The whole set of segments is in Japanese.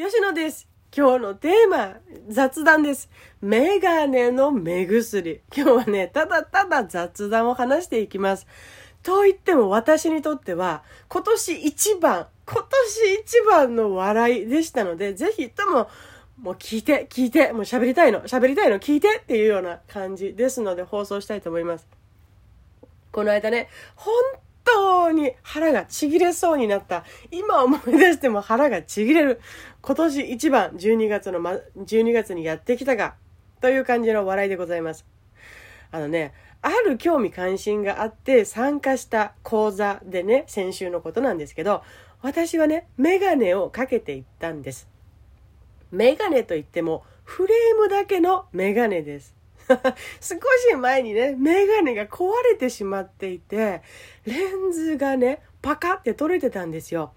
吉野です。今日のテーマ、雑談です。メガネの目薬。今日はね、ただただ雑談を話していきます。と言っても私にとっては、今年一番、今年一番の笑いでしたので、ぜひとも、もう聞いて、聞いて、もう喋りたいの、喋りたいの、聞いてっていうような感じですので放送したいと思います。この間ね、本当に腹がちぎれそうになった。今思い出しても腹がちぎれる。今年一番12月の、ま、12月にやってきたか。という感じの笑いでございます。あのね、ある興味関心があって参加した講座でね、先週のことなんですけど、私はね、メガネをかけていったんです。メガネといっても、フレームだけのメガネです。少し前にね、メガネが壊れてしまっていて、レンズがね、パカって取れてたんですよ。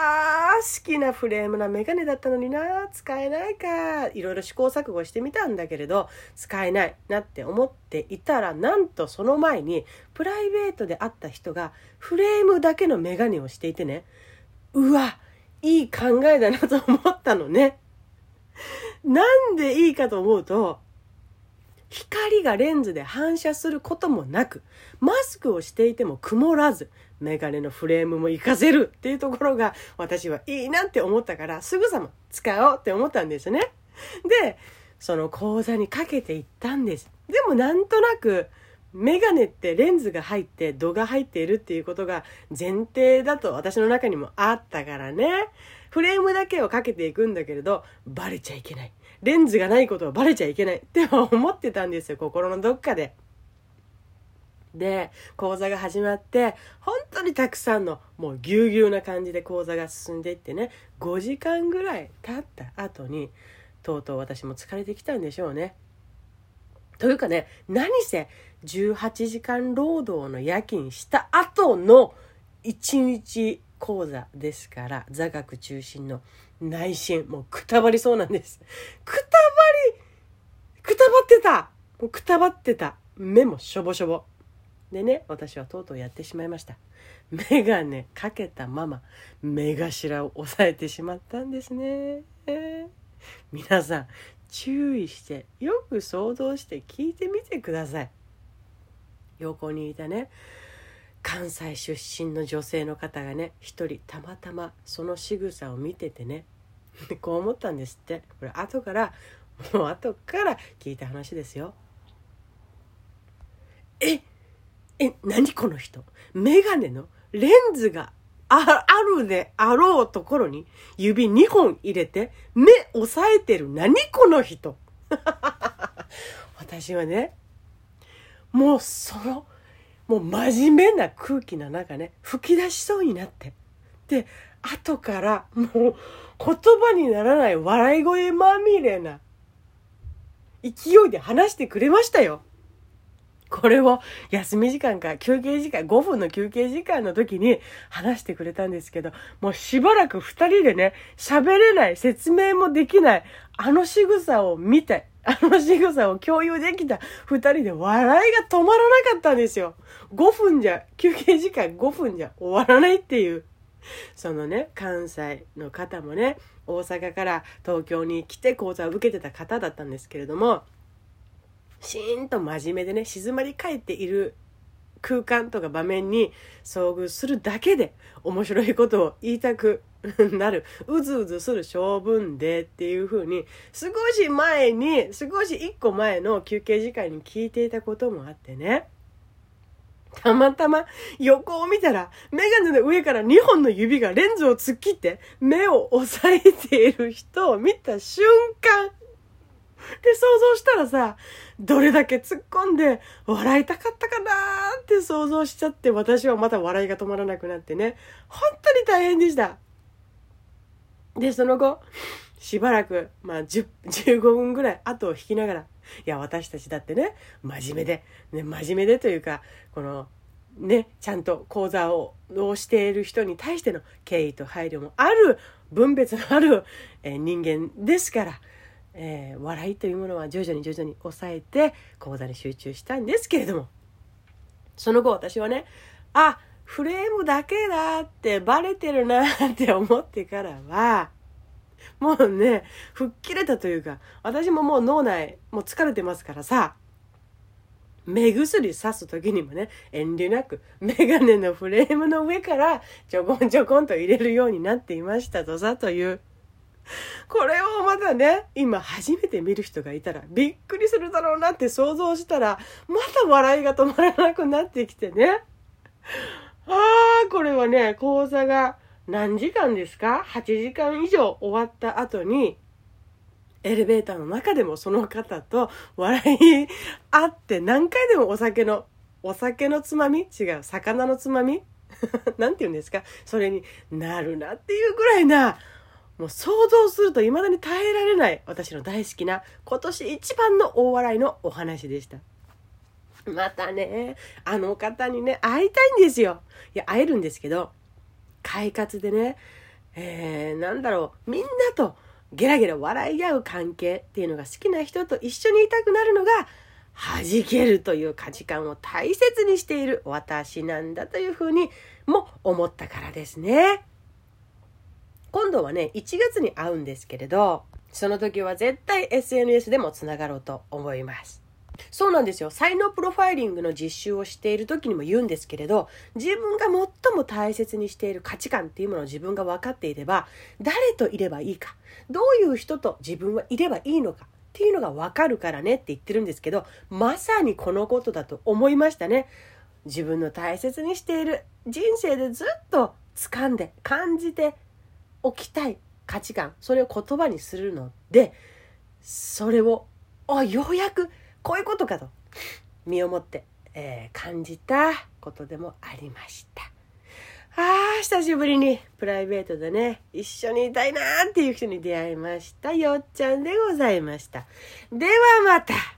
あー、好きなフレームなメガネだったのにな、使えないか。いろいろ試行錯誤してみたんだけれど、使えないなって思っていたら、なんとその前に、プライベートで会った人が、フレームだけのメガネをしていてね、うわ、いい考えだなと思ったのね。なんでいいかと思うと、光がレンズで反射することもなく、マスクをしていても曇らず、メガネのフレームも活かせるっていうところが私はいいなって思ったからすぐさま使おうって思ったんですね。で、その講座にかけていったんです。でもなんとなくメガネってレンズが入って度が入っているっていうことが前提だと私の中にもあったからね。フレームだけをかけていくんだけれどバレちゃいけない。レンズがないことはバレちゃいけないって思ってたんですよ、心のどっかで。で、講座が始まって、本当にたくさんの、もうぎゅうぎゅうな感じで講座が進んでいってね、5時間ぐらい経った後に、とうとう私も疲れてきたんでしょうね。というかね、何せ18時間労働の夜勤した後の1日講座ですから、座学中心の内心、もうくたばりそうなんです。くたばり、くたばってたもうくたばってた。目もしょぼしょぼ。でね、私はとうとうやってしまいました。メガネかけたまま、目頭を押さえてしまったんですね。えー、皆さん、注意して、よく想像して聞いてみてください。横にいたね、関西出身の女性の方がね一人たまたまその仕草を見ててね こう思ったんですって。これ後からもう後から聞いた話ですよ。ええ何この人？眼鏡のレンズがああるであろうところに指2本入れて目押さえてる。何この人？私はねもうそのもう真面目な空気の中ね、吹き出しそうになって。で、後からもう言葉にならない笑い声まみれな勢いで話してくれましたよ。これを休み時間か休憩時間、5分の休憩時間の時に話してくれたんですけど、もうしばらく2人でね、喋れない、説明もできない、あの仕草を見て、あの仕草を共有できた二人で笑いが止まらなかったんですよ。5分じゃ、休憩時間5分じゃ終わらないっていう。そのね、関西の方もね、大阪から東京に来て講座を受けてた方だったんですけれども、シーンと真面目でね、静まり返っている空間とか場面に遭遇するだけで面白いことを言いたく なる、うずうずする性分でっていう風に、少し前に、少し一個前の休憩時間に聞いていたこともあってね。たまたま横を見たら、メガネの上から2本の指がレンズを突っ切って目を押さえている人を見た瞬間、で想像したらさ、どれだけ突っ込んで笑いたかったかなーって想像しちゃって私はまた笑いが止まらなくなってね、本当に大変でした。で、その後、しばらく、まあ、10、15分ぐらい後を引きながら、いや、私たちだってね、真面目で、ね、真面目でというか、この、ね、ちゃんと講座ををしている人に対しての敬意と配慮もある、分別のある、えー、人間ですから、えー、笑いというものは徐々に徐々に抑えて講座に集中したんですけれども、その後私はね、あ、フレームだけだってバレてるなって思ってからは、もうね、吹っ切れたというか、私ももう脳内、もう疲れてますからさ、目薬さす時にもね、遠慮なく、メガネのフレームの上からちょこんちょこんと入れるようになっていましたとさ、という。これをまだね、今初めて見る人がいたらびっくりするだろうなって想像したら、また笑いが止まらなくなってきてね。ああ、これはね、講座が何時間ですか ?8 時間以上終わった後に、エレベーターの中でもその方と笑い合って何回でもお酒の、お酒のつまみ？違う、魚のつまみ？なんて言うんですか？それになるなっていうぐらいな、もう想像すると未だに耐えられない私の大好きな今年一番の大笑いのお話でした。またね、あの方にね、会いたいんですよ。いや、会えるんですけど、快活でね、えー、なんだろう、みんなとゲラゲラ笑い合う関係っていうのが好きな人と一緒にいたくなるのが、弾けるという価値観を大切にしている私なんだというふうにも思ったからですね。今度はね、1月に会うんですけれど、その時は絶対 SNS でもつながろうと思います。そうなんですよ。才能プロファイリングの実習をしている時にも言うんですけれど、自分が最も大切にしている価値観っていうものを自分が分かっていれば、誰といればいいか、どういう人と自分はいればいいのかっていうのが分かるからねって言ってるんですけど、まさにこのことだと思いましたね。自分の大切にしている人生でずっと掴んで感じて置きたい価値観それを言葉にするのでそれをあようやくこういうことかと身をもって、えー、感じたことでもありました。ああ、久しぶりにプライベートでね、一緒にいたいなーっていう人に出会いました。よっちゃんでございました。ではまた。